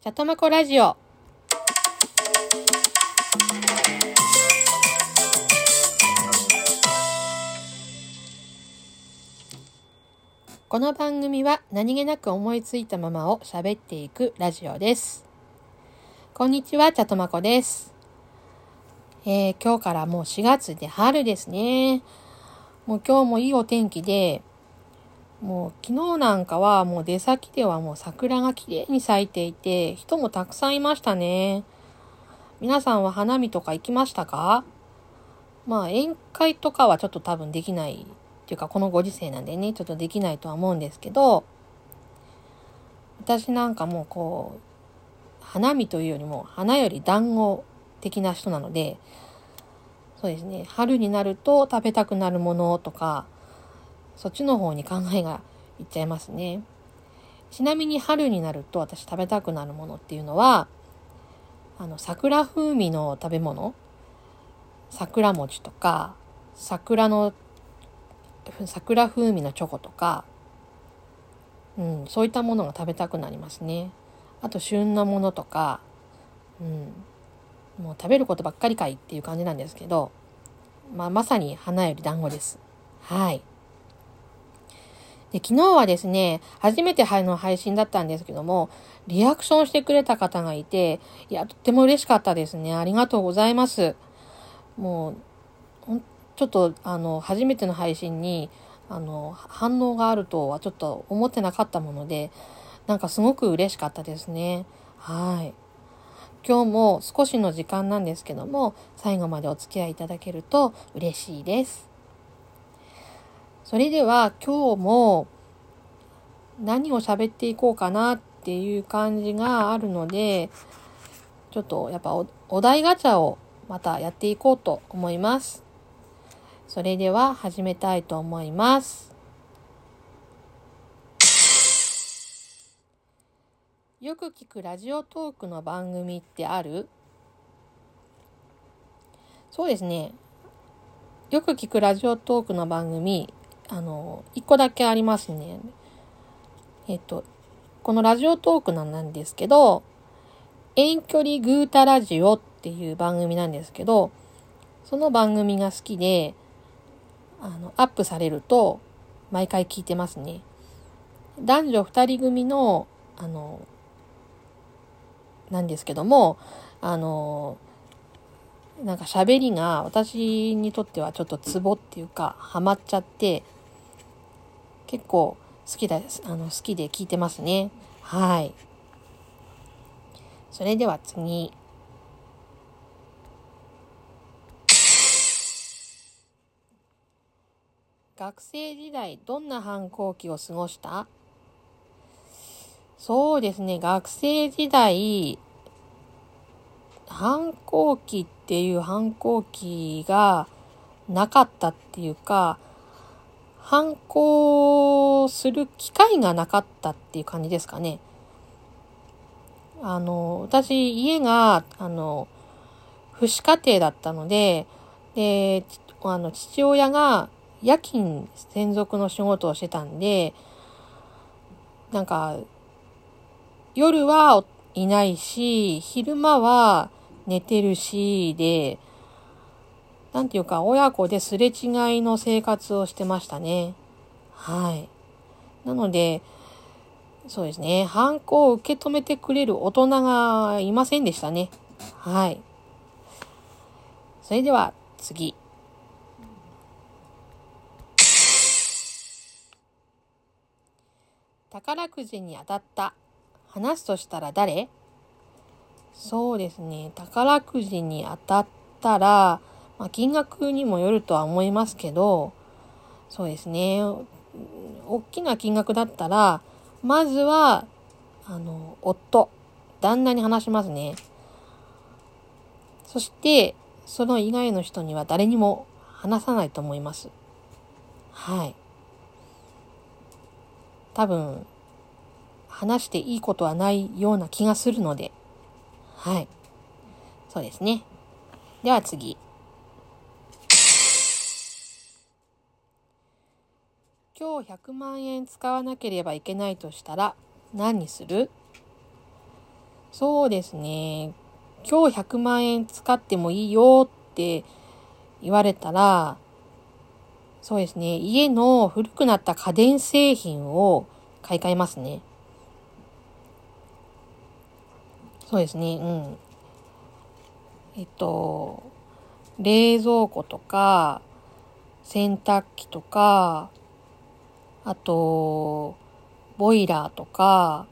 チャトマコラジオ。この番組は何気なく思いついたままを喋っていくラジオです。こんにちは、チャトマコです。えー今日からもう4月で春ですね。もう今日もいいお天気で、もう昨日なんかはもう出先ではもう桜が綺麗に咲いていて、人もたくさんいましたね。皆さんは花見とか行きましたか？まあ宴会とかはちょっと多分できないっていうかこのご時世なんでね、ちょっとできないとは思うんですけど、私なんかもうこう、花見というよりも花より団子的な人なので、そうですね、春になると食べたくなるものとか、そっちの方に考えがいっちゃいますね。ちなみに春になると私食べたくなるものっていうのは、あの、桜風味の食べ物桜餅とか、桜の、桜風味のチョコとか、うん、そういったものが食べたくなりますね。あと、旬のものとか、うん、もう食べることばっかりかいっていう感じなんですけど、まあ、まさに花より団子です。はい。で昨日はですね、初めての配信だったんですけども、リアクションしてくれた方がいて、いや、とっても嬉しかったですね。ありがとうございます。もう、ちょっと、あの、初めての配信に、あの、反応があるとはちょっと思ってなかったもので、なんかすごく嬉しかったですね。はい。今日も少しの時間なんですけども、最後までお付き合いいただけると嬉しいです。それでは今日も何を喋っていこうかなっていう感じがあるので、ちょっとやっぱおお題ガチャをまたやっていこうと思います。それでは始めたいと思います。よく聞くラジオトークの番組ってある？そうですね。よく聞くラジオトークの番組、あの、一個だけありますね。えっと、このラジオトークなんですけど、遠距離グータラジオっていう番組なんですけど、その番組が好きで、あの、アップされると、毎回聞いてますね。男女二人組の、あの、なんですけども、あの、なんか喋りが私にとってはちょっとツボっていうか、ハマっちゃって、結構好きです。あの、好きで聞いてますね。はい。それでは次。学生時代どんな反抗期を過ごした？そうですね、学生時代、反抗期っていう反抗期がなかったっていうか、反抗する機会がなかったっていう感じですかね。あの、私、家が、あの、父子家庭だったので、で、あの、父親が夜勤専属の仕事をしてたんで、なんか、夜はいないし、昼間は寝てるし、で、なんていうか、親子ですれ違いの生活をしてましたね。はい。なので、そうですね、反抗を受け止めてくれる大人がいませんでしたね。はい。それでは、次。宝くじに当たった。話すとしたら誰？そうですね。宝くじに当たったら、まあ、金額にもよるとは思いますけど、そうですね。大きな金額だったら、まずは、あの、夫、旦那に話しますね。そして、その以外の人には誰にも話さないと思います。はい。多分、話していいことはないような気がするので、はい。そうですね。では次。今日100万円使わなければいけないとしたら何にする？そうですね。今日100万円使ってもいいよって言われたら、そうですね。家の古くなった家電製品を買い替えますね。そうですね。うん。えっと、冷蔵庫とか、洗濯機とか、あと、ボイラーとか、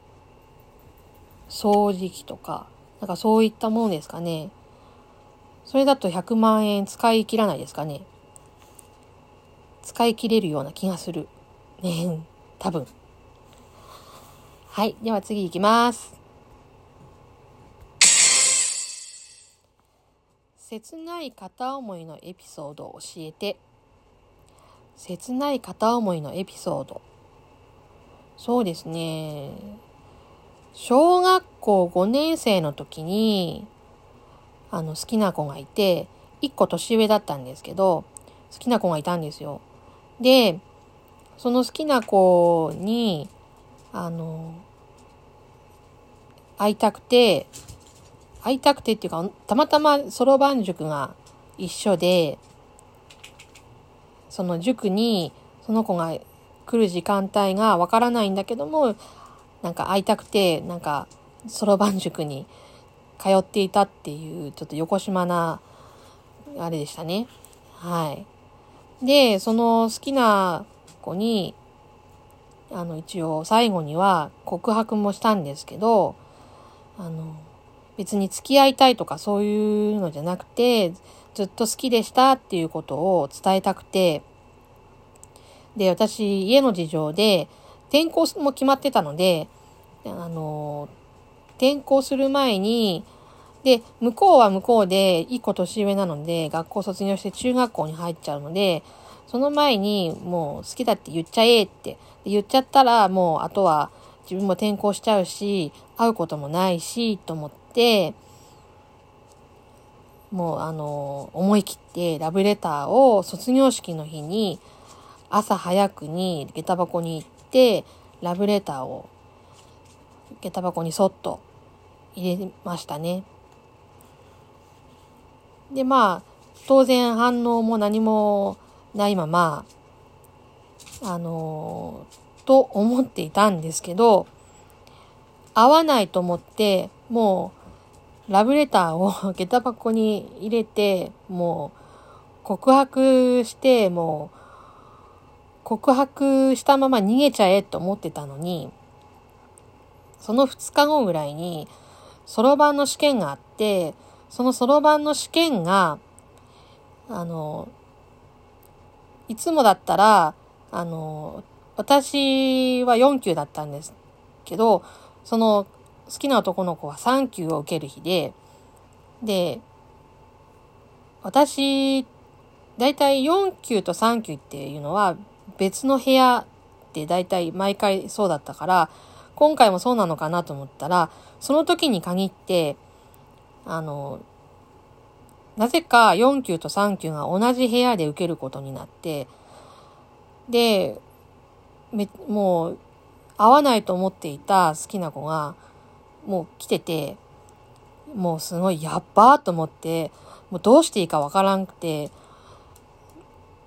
掃除機とか、なんかそういったものですかね。それだと100万円使い切らないですかね。使い切れるような気がする。ね 多分。はい。では次行きます。切ない片思いのエピソードを教えて。切ない片思いのエピソード。そうですね。小学校5年生の時に、あの、好きな子がいて、1個年上だったんですけど、好きな子がいたんですよ。で、その好きな子に、あの、会いたくて、会いたくてっていうか、たまたまそろばん塾が一緒で、その塾にその子が来る時間帯がわからないんだけども、なんか会いたくて、なんか、そろばん塾に通っていたっていう、ちょっと横島な、あれでしたね。はい。で、その好きな子に、あの、一応最後には告白もしたんですけど、あの、別に付き合いたいとかそういうのじゃなくて、ずっと好きでしたっていうことを伝えたくて、で、私、家の事情で、転校も決まってたので、あの、転校する前に、で、向こうは向こうで、一個年上なので、学校卒業して中学校に入っちゃうので、その前に、もう好きだって言っちゃえって。言っちゃったら、もうあとは自分も転校しちゃうし、会うこともないし、と思って、もうあの、思い切ってラブレターを卒業式の日に朝早くに下駄箱に行ってラブレターを下駄箱にそっと入れましたね。でまあ当然反応も何もないままあのと思っていたんですけど合わないと思ってもうラブレターを 下駄箱に入れてもう告白してもう告白したまま逃げちゃえと思ってたのに、その2日後ぐらいに、そろばんの試験があって、そのそろばんの試験が、あの、いつもだったら、あの、私は4級だったんですけど、その好きな男の子は3級を受ける日で、で、私、だいたい4級と3級っていうのは別の部屋って大体毎回そうだったから、今回もそうなのかなと思ったら、その時に限って、あの、なぜか4級と3級が同じ部屋で受けることになって、で、め、もう、会わないと思っていた好きな子が、もう来てて、もうすごいやっばーと思って、もうどうしていいかわからんくて、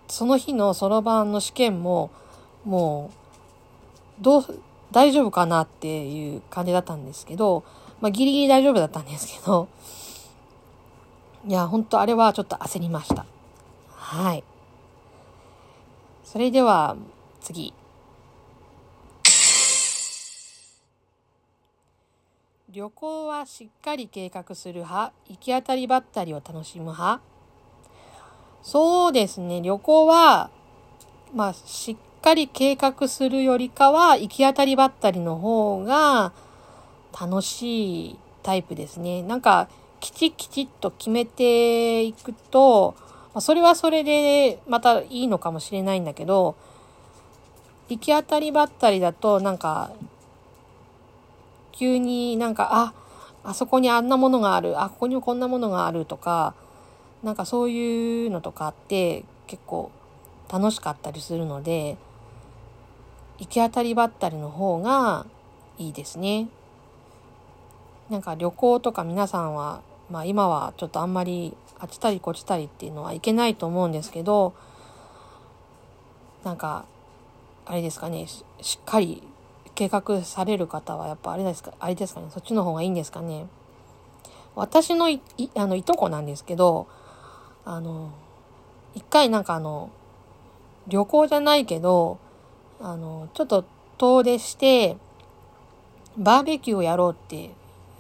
その日のそろばんの試験も、もう、どう、大丈夫かなっていう感じだったんですけど、まあ、ギリギリ大丈夫だったんですけど、いや、本当あれはちょっと焦りました。はい。それでは、次。旅行はしっかり計画する派行き当たりばったりを楽しむ派そうですね。旅行は、まあ、しっかり計画するよりかは、行き当たりばったりの方が楽しいタイプですね。なんか、きちきちっと決めていくと、ま、それはそれでまたいいのかもしれないんだけど、行き当たりばったりだと、なんか、急になんか、あ、あそこにあんなものがある、あ、ここにもこんなものがあるとか、なんかそういうのとかって結構楽しかったりするので行き当たりばったりの方がいいですね。なんか旅行とか皆さんは、まあ今はちょっとあんまりあっちたりこっちたりっていうのはいけないと思うんですけど、なんか、あれですかね、しっかり計画される方はやっぱあれですか、あれですかね、そっちの方がいいんですかね？私のい、いあの、いとこなんですけど、あの、一回なんかあの、旅行じゃないけど、あの、ちょっと遠出して、バーベキューをやろうって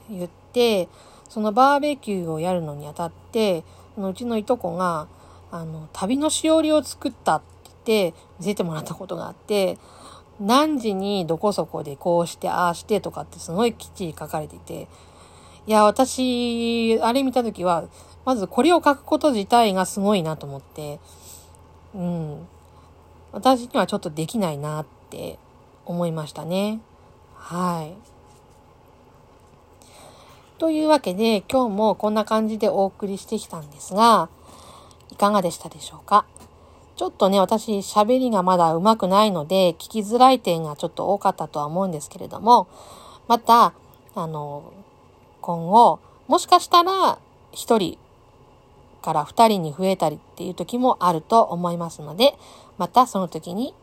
言って、そのバーベキューをやるのにあたって、そのうちのいとこが、あの、旅のしおりを作ったって言って見せてもらったことがあって、何時にどこそこでこうしてああしてとかってすごいきっちり書かれていて、いや、私、あれ見たときは、まずこれを書くこと自体がすごいなと思って、うん。私にはちょっとできないなって思いましたね。はい。というわけで、今日もこんな感じでお送りしてきたんですが、いかがでしたでしょうか？ちょっとね、私喋りがまだ上手くないので、聞きづらい点がちょっと多かったとは思うんですけれども、また、あの、今後、もしかしたら、一人から二人に増えたりっていう時もあると思いますので、またその時に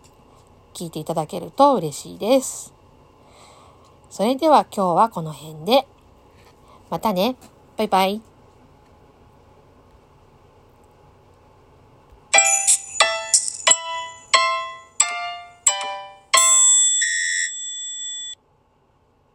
聞いていただけると嬉しいです。それでは今日はこの辺で。またね。バイバイ。